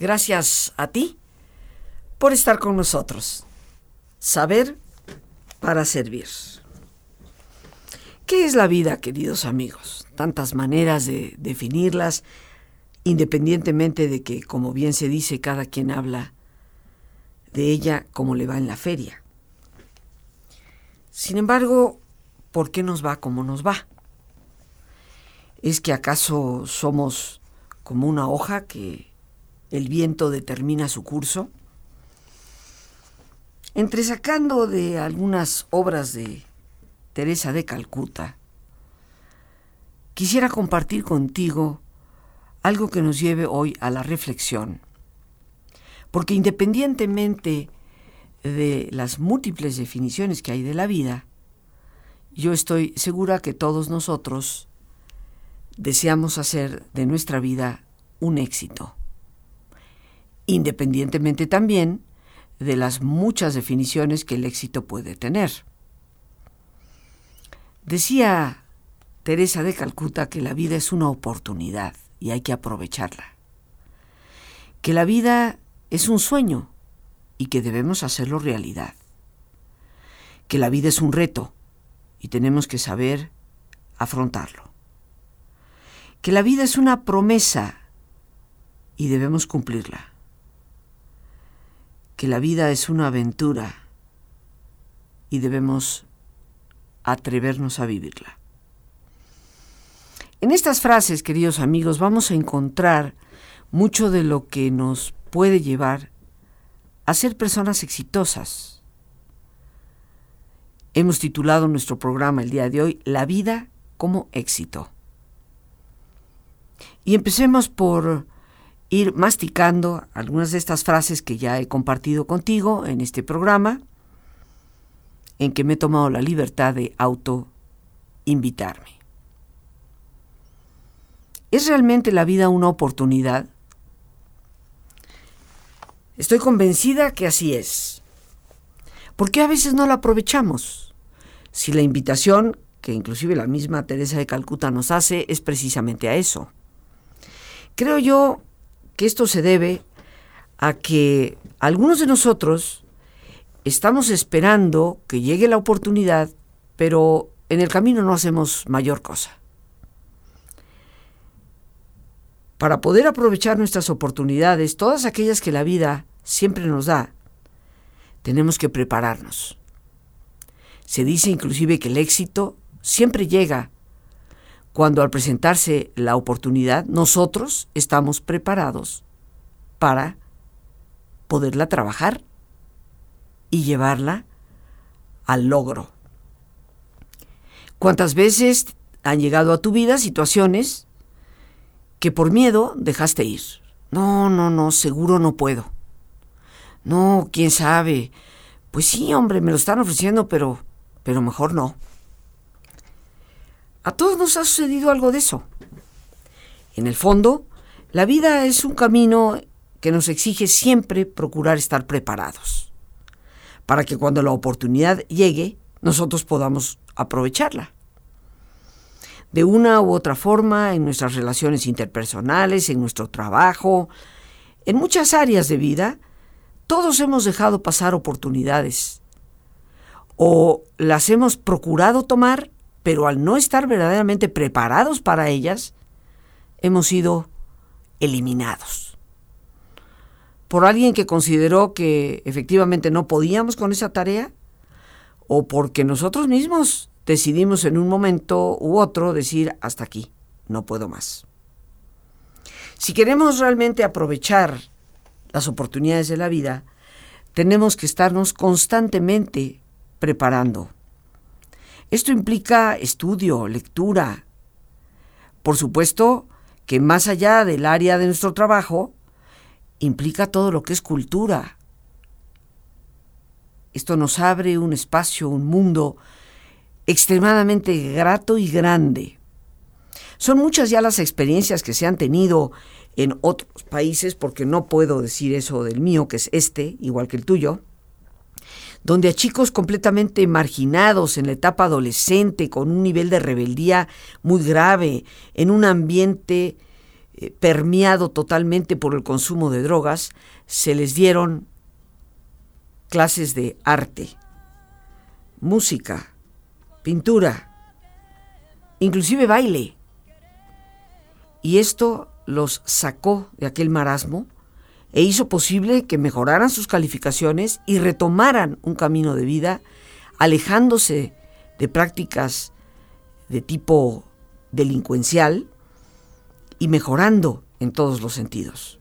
Gracias a ti por estar con nosotros. Saber para servir. ¿Qué es la vida, queridos amigos? Tantas maneras de definirlas, independientemente de que, como bien se dice, cada quien habla de ella como le va en la feria. Sin embargo, ¿por qué nos va como nos va? ¿Es que acaso somos como una hoja que el viento determina su curso? Entresacando de algunas obras de Teresa de Calcuta, quisiera compartir contigo algo que nos lleve hoy a la reflexión. Porque independientemente de las múltiples definiciones que hay de la vida, yo estoy segura que todos nosotros deseamos hacer de nuestra vida un éxito, independientemente también de las muchas definiciones que el éxito puede tener. Decía Teresa de Calcuta que la vida es una oportunidad y hay que aprovecharla. Que la vida es un sueño y que debemos hacerlo realidad. Que la vida es un reto y tenemos que saber afrontarlo. Que la vida es una promesa y debemos cumplirla. Que la vida es una aventura y debemos atrevernos a vivirla. En estas frases, queridos amigos, vamos a encontrar mucho de lo que nos puede llevar a ser personas exitosas. Hemos titulado nuestro programa el día de hoy La vida como éxito. Y empecemos por ir masticando algunas de estas frases que ya he compartido contigo en este programa, en que me he tomado la libertad de auto invitarme. ¿Es realmente la vida una oportunidad? Estoy convencida que así es. ¿Por qué a veces no la aprovechamos? Si la invitación, que inclusive la misma Teresa de Calcuta nos hace, es precisamente a eso. Creo yo que esto se debe a que algunos de nosotros estamos esperando que llegue la oportunidad, pero en el camino no hacemos mayor cosa. Para poder aprovechar nuestras oportunidades, todas aquellas que la vida siempre nos da, tenemos que prepararnos. Se dice inclusive que el éxito siempre llega cuando al presentarse la oportunidad nosotros estamos preparados para poderla trabajar y llevarla al logro. ¿Cuántas veces han llegado a tu vida situaciones que por miedo dejaste ir? No, no, no, seguro no puedo. No, quién sabe. Pues sí, hombre, me lo están ofreciendo, pero, pero mejor no. A todos nos ha sucedido algo de eso. En el fondo, la vida es un camino que nos exige siempre procurar estar preparados, para que cuando la oportunidad llegue, nosotros podamos aprovecharla. De una u otra forma, en nuestras relaciones interpersonales, en nuestro trabajo, en muchas áreas de vida, todos hemos dejado pasar oportunidades o las hemos procurado tomar, pero al no estar verdaderamente preparados para ellas, hemos sido eliminados. Por alguien que consideró que efectivamente no podíamos con esa tarea, o porque nosotros mismos decidimos en un momento u otro decir hasta aquí, no puedo más. Si queremos realmente aprovechar las oportunidades de la vida, tenemos que estarnos constantemente preparando. Esto implica estudio, lectura. Por supuesto que más allá del área de nuestro trabajo, implica todo lo que es cultura. Esto nos abre un espacio, un mundo extremadamente grato y grande. Son muchas ya las experiencias que se han tenido en otros países, porque no puedo decir eso del mío, que es este, igual que el tuyo, donde a chicos completamente marginados en la etapa adolescente, con un nivel de rebeldía muy grave, en un ambiente eh, permeado totalmente por el consumo de drogas, se les dieron clases de arte, música, pintura, inclusive baile. Y esto los sacó de aquel marasmo e hizo posible que mejoraran sus calificaciones y retomaran un camino de vida, alejándose de prácticas de tipo delincuencial y mejorando en todos los sentidos.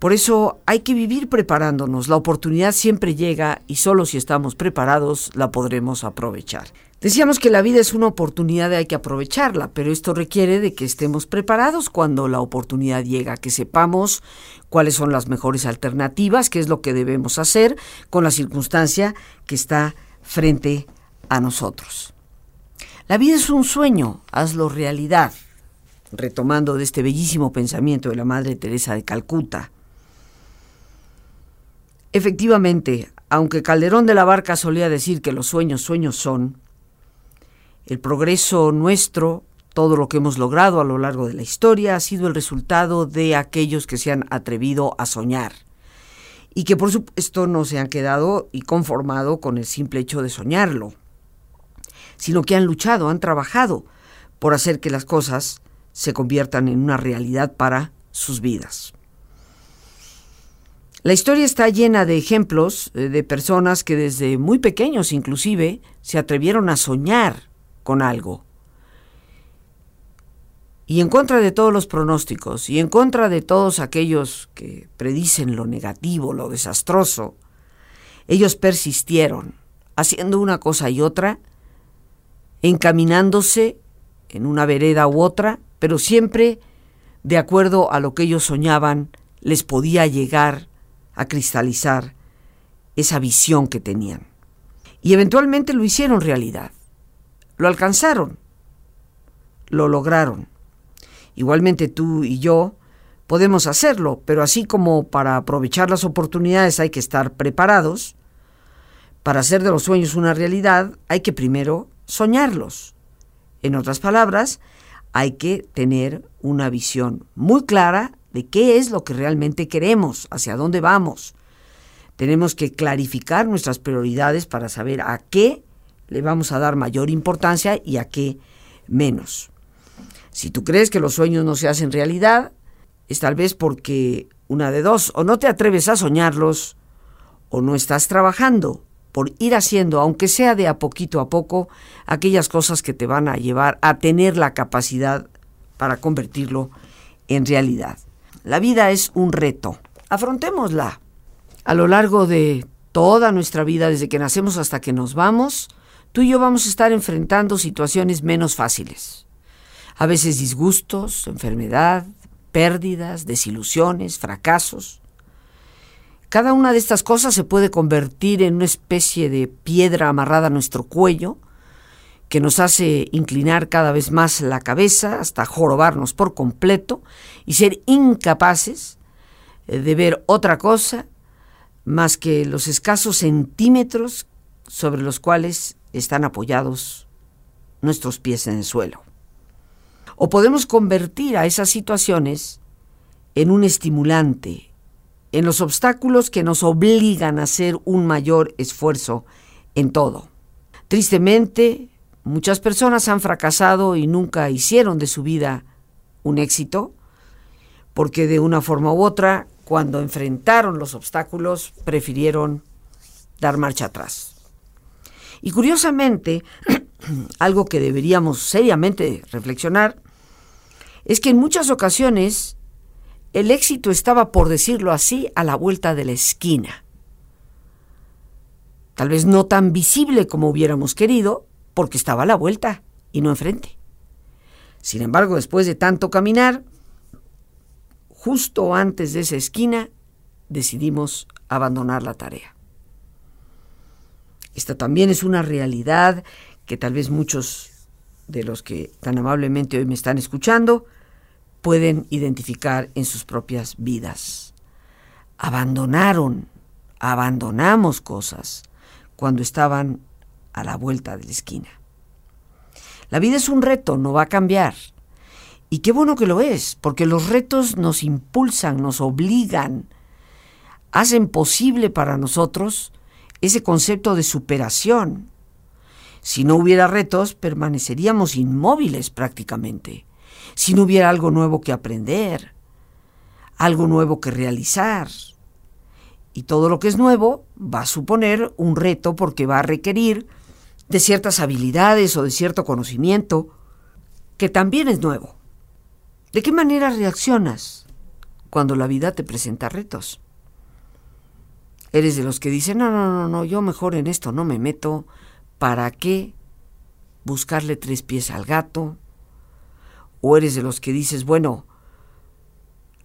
Por eso hay que vivir preparándonos. La oportunidad siempre llega y solo si estamos preparados la podremos aprovechar. Decíamos que la vida es una oportunidad y hay que aprovecharla, pero esto requiere de que estemos preparados cuando la oportunidad llega, que sepamos cuáles son las mejores alternativas, qué es lo que debemos hacer con la circunstancia que está frente a nosotros. La vida es un sueño, hazlo realidad, retomando de este bellísimo pensamiento de la Madre Teresa de Calcuta. Efectivamente, aunque Calderón de la Barca solía decir que los sueños sueños son, el progreso nuestro, todo lo que hemos logrado a lo largo de la historia, ha sido el resultado de aquellos que se han atrevido a soñar y que por supuesto no se han quedado y conformado con el simple hecho de soñarlo, sino que han luchado, han trabajado por hacer que las cosas se conviertan en una realidad para sus vidas. La historia está llena de ejemplos eh, de personas que desde muy pequeños inclusive se atrevieron a soñar con algo. Y en contra de todos los pronósticos y en contra de todos aquellos que predicen lo negativo, lo desastroso, ellos persistieron, haciendo una cosa y otra, encaminándose en una vereda u otra, pero siempre de acuerdo a lo que ellos soñaban, les podía llegar a cristalizar esa visión que tenían. Y eventualmente lo hicieron realidad. Lo alcanzaron, lo lograron. Igualmente tú y yo podemos hacerlo, pero así como para aprovechar las oportunidades hay que estar preparados, para hacer de los sueños una realidad hay que primero soñarlos. En otras palabras, hay que tener una visión muy clara de qué es lo que realmente queremos, hacia dónde vamos. Tenemos que clarificar nuestras prioridades para saber a qué le vamos a dar mayor importancia y a qué menos. Si tú crees que los sueños no se hacen realidad, es tal vez porque una de dos, o no te atreves a soñarlos, o no estás trabajando por ir haciendo, aunque sea de a poquito a poco, aquellas cosas que te van a llevar a tener la capacidad para convertirlo en realidad. La vida es un reto. Afrontémosla. A lo largo de toda nuestra vida, desde que nacemos hasta que nos vamos, tú y yo vamos a estar enfrentando situaciones menos fáciles. A veces disgustos, enfermedad, pérdidas, desilusiones, fracasos. Cada una de estas cosas se puede convertir en una especie de piedra amarrada a nuestro cuello que nos hace inclinar cada vez más la cabeza hasta jorobarnos por completo y ser incapaces eh, de ver otra cosa más que los escasos centímetros sobre los cuales están apoyados nuestros pies en el suelo. O podemos convertir a esas situaciones en un estimulante, en los obstáculos que nos obligan a hacer un mayor esfuerzo en todo. Tristemente, muchas personas han fracasado y nunca hicieron de su vida un éxito, porque de una forma u otra, cuando enfrentaron los obstáculos, prefirieron dar marcha atrás. Y curiosamente, algo que deberíamos seriamente reflexionar, es que en muchas ocasiones el éxito estaba, por decirlo así, a la vuelta de la esquina. Tal vez no tan visible como hubiéramos querido, porque estaba a la vuelta y no enfrente. Sin embargo, después de tanto caminar, justo antes de esa esquina, decidimos abandonar la tarea. Esta también es una realidad que tal vez muchos de los que tan amablemente hoy me están escuchando pueden identificar en sus propias vidas. Abandonaron, abandonamos cosas cuando estaban a la vuelta de la esquina. La vida es un reto, no va a cambiar. Y qué bueno que lo es, porque los retos nos impulsan, nos obligan, hacen posible para nosotros ese concepto de superación. Si no hubiera retos, permaneceríamos inmóviles prácticamente. Si no hubiera algo nuevo que aprender, algo nuevo que realizar. Y todo lo que es nuevo va a suponer un reto porque va a requerir de ciertas habilidades o de cierto conocimiento que también es nuevo. ¿De qué manera reaccionas cuando la vida te presenta retos? Eres de los que dicen, no, no, no, no, yo mejor en esto no me meto. ¿Para qué buscarle tres pies al gato? O eres de los que dices, bueno,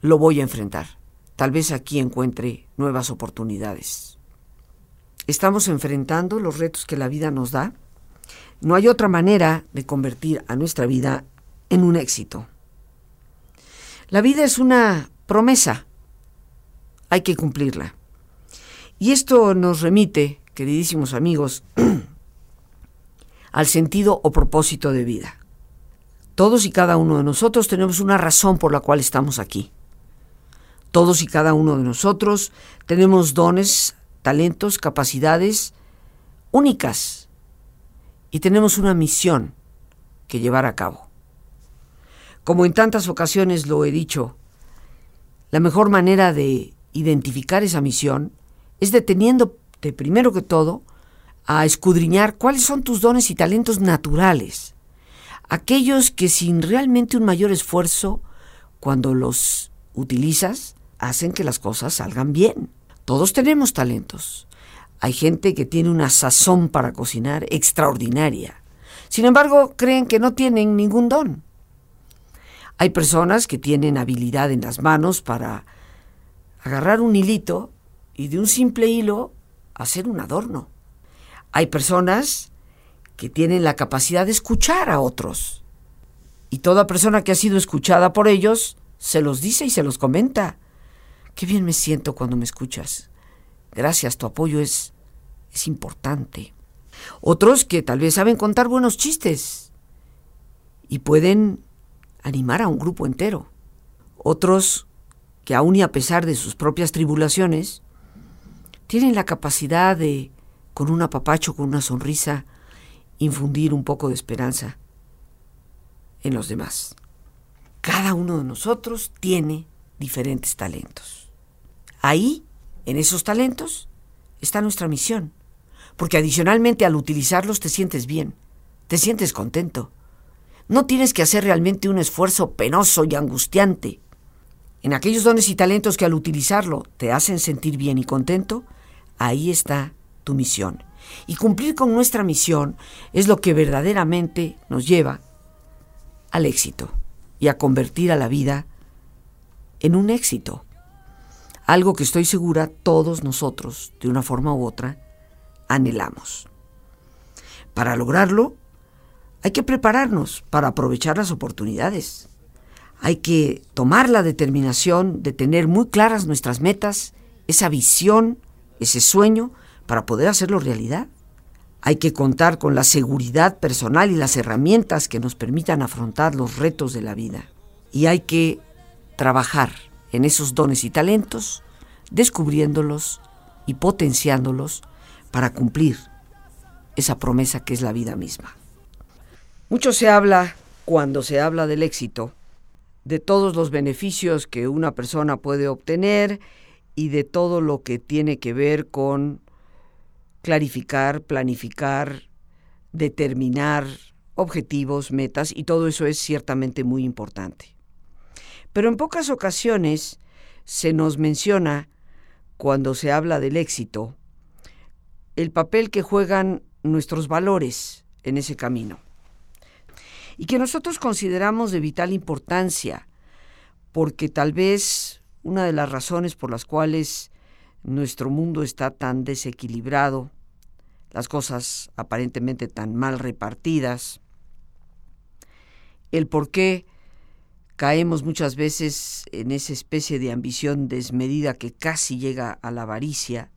lo voy a enfrentar. Tal vez aquí encuentre nuevas oportunidades. Estamos enfrentando los retos que la vida nos da. No hay otra manera de convertir a nuestra vida en un éxito. La vida es una promesa. Hay que cumplirla. Y esto nos remite, queridísimos amigos, al sentido o propósito de vida. Todos y cada uno de nosotros tenemos una razón por la cual estamos aquí. Todos y cada uno de nosotros tenemos dones, talentos, capacidades únicas y tenemos una misión que llevar a cabo. Como en tantas ocasiones lo he dicho, la mejor manera de identificar esa misión es deteniéndote primero que todo a escudriñar cuáles son tus dones y talentos naturales, aquellos que sin realmente un mayor esfuerzo, cuando los utilizas, hacen que las cosas salgan bien. Todos tenemos talentos. Hay gente que tiene una sazón para cocinar extraordinaria. Sin embargo, creen que no tienen ningún don. Hay personas que tienen habilidad en las manos para agarrar un hilito y de un simple hilo hacer un adorno. Hay personas que tienen la capacidad de escuchar a otros. Y toda persona que ha sido escuchada por ellos se los dice y se los comenta. Qué bien me siento cuando me escuchas. Gracias, tu apoyo es es importante. Otros que tal vez saben contar buenos chistes y pueden animar a un grupo entero. Otros que aun y a pesar de sus propias tribulaciones, tienen la capacidad de, con un apapacho, con una sonrisa, infundir un poco de esperanza en los demás. Cada uno de nosotros tiene diferentes talentos. Ahí, en esos talentos, está nuestra misión, porque adicionalmente al utilizarlos te sientes bien, te sientes contento. No tienes que hacer realmente un esfuerzo penoso y angustiante. En aquellos dones y talentos que al utilizarlo te hacen sentir bien y contento, Ahí está tu misión. Y cumplir con nuestra misión es lo que verdaderamente nos lleva al éxito y a convertir a la vida en un éxito. Algo que estoy segura todos nosotros, de una forma u otra, anhelamos. Para lograrlo, hay que prepararnos para aprovechar las oportunidades. Hay que tomar la determinación de tener muy claras nuestras metas, esa visión ese sueño para poder hacerlo realidad. Hay que contar con la seguridad personal y las herramientas que nos permitan afrontar los retos de la vida. Y hay que trabajar en esos dones y talentos, descubriéndolos y potenciándolos para cumplir esa promesa que es la vida misma. Mucho se habla, cuando se habla del éxito, de todos los beneficios que una persona puede obtener y de todo lo que tiene que ver con clarificar, planificar, determinar objetivos, metas, y todo eso es ciertamente muy importante. Pero en pocas ocasiones se nos menciona, cuando se habla del éxito, el papel que juegan nuestros valores en ese camino. Y que nosotros consideramos de vital importancia, porque tal vez una de las razones por las cuales nuestro mundo está tan desequilibrado, las cosas aparentemente tan mal repartidas, el por qué caemos muchas veces en esa especie de ambición desmedida que casi llega a la avaricia,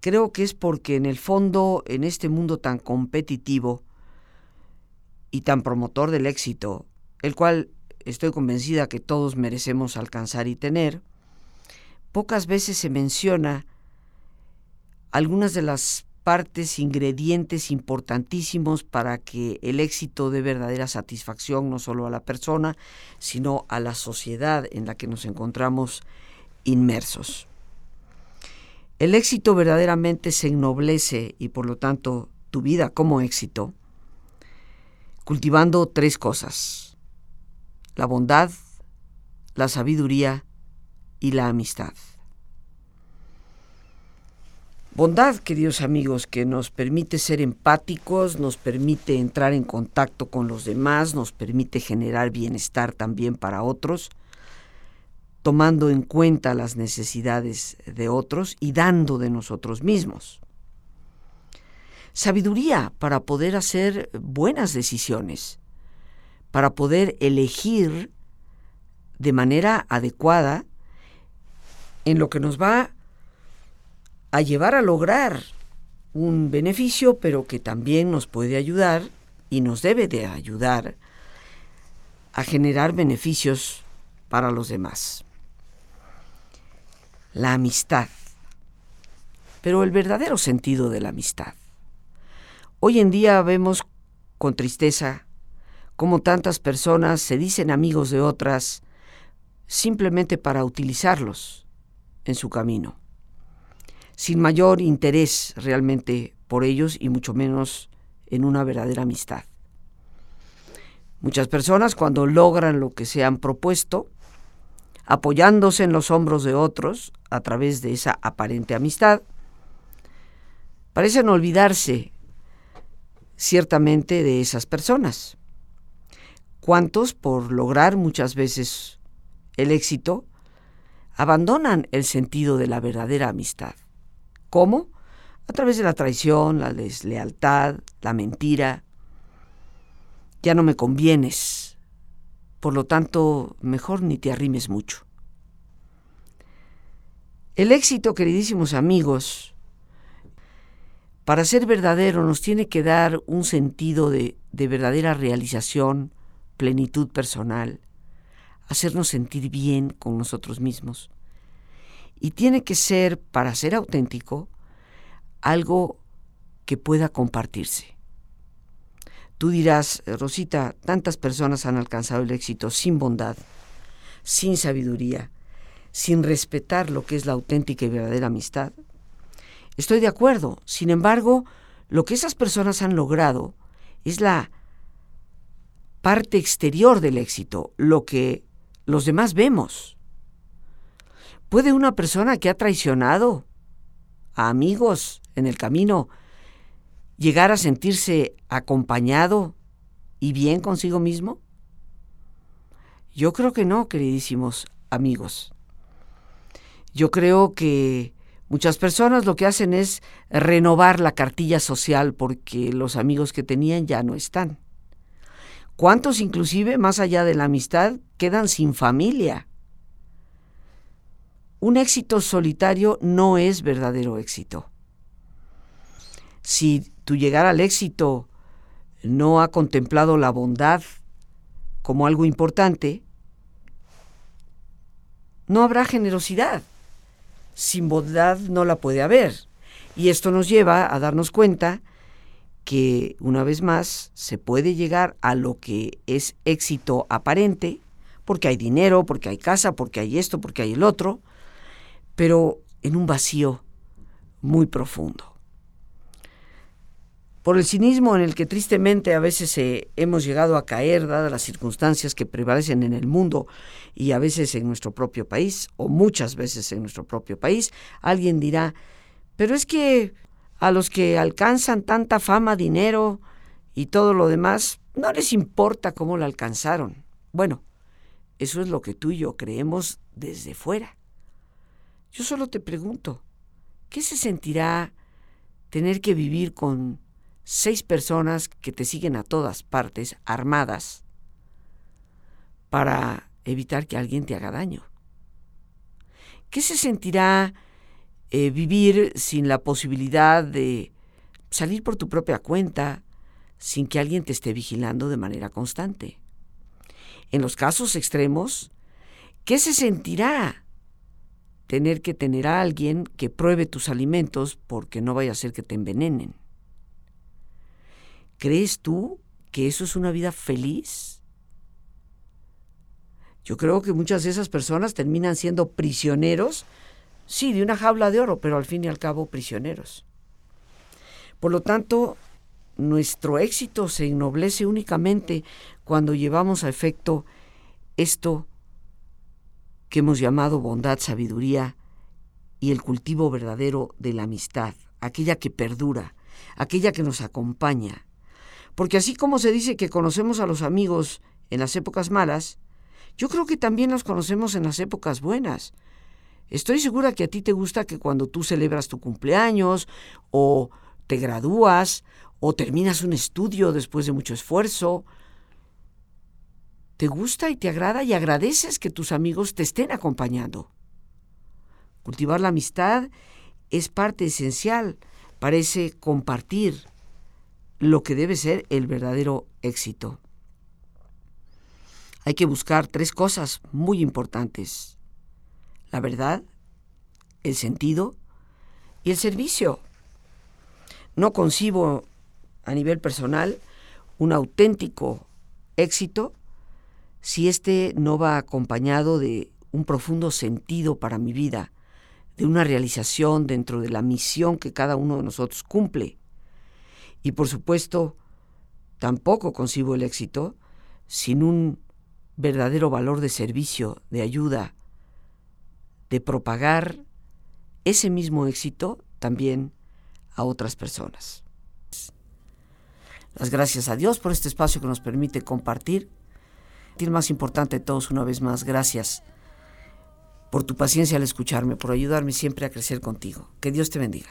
creo que es porque en el fondo, en este mundo tan competitivo, y tan promotor del éxito, el cual estoy convencida que todos merecemos alcanzar y tener, pocas veces se menciona algunas de las partes, ingredientes importantísimos para que el éxito dé verdadera satisfacción no solo a la persona, sino a la sociedad en la que nos encontramos inmersos. El éxito verdaderamente se ennoblece y por lo tanto tu vida como éxito, cultivando tres cosas, la bondad, la sabiduría y la amistad. Bondad, queridos amigos, que nos permite ser empáticos, nos permite entrar en contacto con los demás, nos permite generar bienestar también para otros, tomando en cuenta las necesidades de otros y dando de nosotros mismos. Sabiduría para poder hacer buenas decisiones, para poder elegir de manera adecuada en lo que nos va a llevar a lograr un beneficio, pero que también nos puede ayudar y nos debe de ayudar a generar beneficios para los demás. La amistad, pero el verdadero sentido de la amistad. Hoy en día vemos con tristeza cómo tantas personas se dicen amigos de otras simplemente para utilizarlos en su camino sin mayor interés realmente por ellos y mucho menos en una verdadera amistad. Muchas personas cuando logran lo que se han propuesto, apoyándose en los hombros de otros a través de esa aparente amistad, parecen olvidarse ciertamente de esas personas. ¿Cuántos, por lograr muchas veces el éxito, abandonan el sentido de la verdadera amistad? ¿Cómo? A través de la traición, la deslealtad, la mentira. Ya no me convienes. Por lo tanto, mejor ni te arrimes mucho. El éxito, queridísimos amigos, para ser verdadero nos tiene que dar un sentido de, de verdadera realización, plenitud personal, hacernos sentir bien con nosotros mismos y tiene que ser, para ser auténtico, algo que pueda compartirse. Tú dirás, Rosita, tantas personas han alcanzado el éxito sin bondad, sin sabiduría, sin respetar lo que es la auténtica y verdadera amistad. Estoy de acuerdo, sin embargo, lo que esas personas han logrado es la parte exterior del éxito, lo que los demás vemos. ¿Puede una persona que ha traicionado a amigos en el camino llegar a sentirse acompañado y bien consigo mismo? Yo creo que no, queridísimos amigos. Yo creo que muchas personas lo que hacen es renovar la cartilla social porque los amigos que tenían ya no están. ¿Cuántos inclusive, más allá de la amistad, quedan sin familia? Un éxito solitario no es verdadero éxito. Si tu llegar al éxito no ha contemplado la bondad como algo importante, no habrá generosidad. Sin bondad no la puede haber. Y esto nos lleva a darnos cuenta que, una vez más, se puede llegar a lo que es éxito aparente, porque hay dinero, porque hay casa, porque hay esto, porque hay el otro, pero en un vacío muy profundo. Por el cinismo en el que tristemente a veces eh, hemos llegado a caer, dadas las circunstancias que prevalecen en el mundo y a veces en nuestro propio país, o muchas veces en nuestro propio país, alguien dirá, pero es que a los que alcanzan tanta fama, dinero y todo lo demás, no les importa cómo la alcanzaron. Bueno, eso es lo que tú y yo creemos desde fuera. Yo solo te pregunto, ¿qué se sentirá tener que vivir con seis personas que te siguen a todas partes, armadas, para evitar que alguien te haga daño? ¿Qué se sentirá eh, vivir sin la posibilidad de salir por tu propia cuenta, sin que alguien te esté vigilando de manera constante. En los casos extremos, ¿qué se sentirá tener que tener a alguien que pruebe tus alimentos porque no vaya a ser que te envenenen? ¿Crees tú que eso es una vida feliz? Yo creo que muchas de esas personas terminan siendo prisioneros, sí, de una jaula de oro, pero al fin y al cabo prisioneros. Por lo tanto, nuestro éxito se ennoblece únicamente cuando llevamos a efecto esto que hemos llamado bondad, sabiduría y el cultivo verdadero de la amistad, aquella que perdura, aquella que nos acompaña. Porque así como se dice que conocemos a los amigos en las épocas malas, yo creo que también los conocemos en las épocas buenas. Estoy segura que a ti te gusta que cuando tú celebras tu cumpleaños o te gradúas o terminas un estudio después de mucho esfuerzo, te gusta y te agrada y agradeces que tus amigos te estén acompañando. Cultivar la amistad es parte esencial para ese compartir lo que debe ser el verdadero éxito. Hay que buscar tres cosas muy importantes. La verdad, el sentido y el servicio. No concibo a nivel personal un auténtico éxito si éste no va acompañado de un profundo sentido para mi vida, de una realización dentro de la misión que cada uno de nosotros cumple. Y por supuesto, tampoco concibo el éxito sin un verdadero valor de servicio, de ayuda, de propagar ese mismo éxito también a otras personas. Las gracias a Dios por este espacio que nos permite compartir. Y más importante de todos, una vez más, gracias por tu paciencia al escucharme, por ayudarme siempre a crecer contigo. Que Dios te bendiga.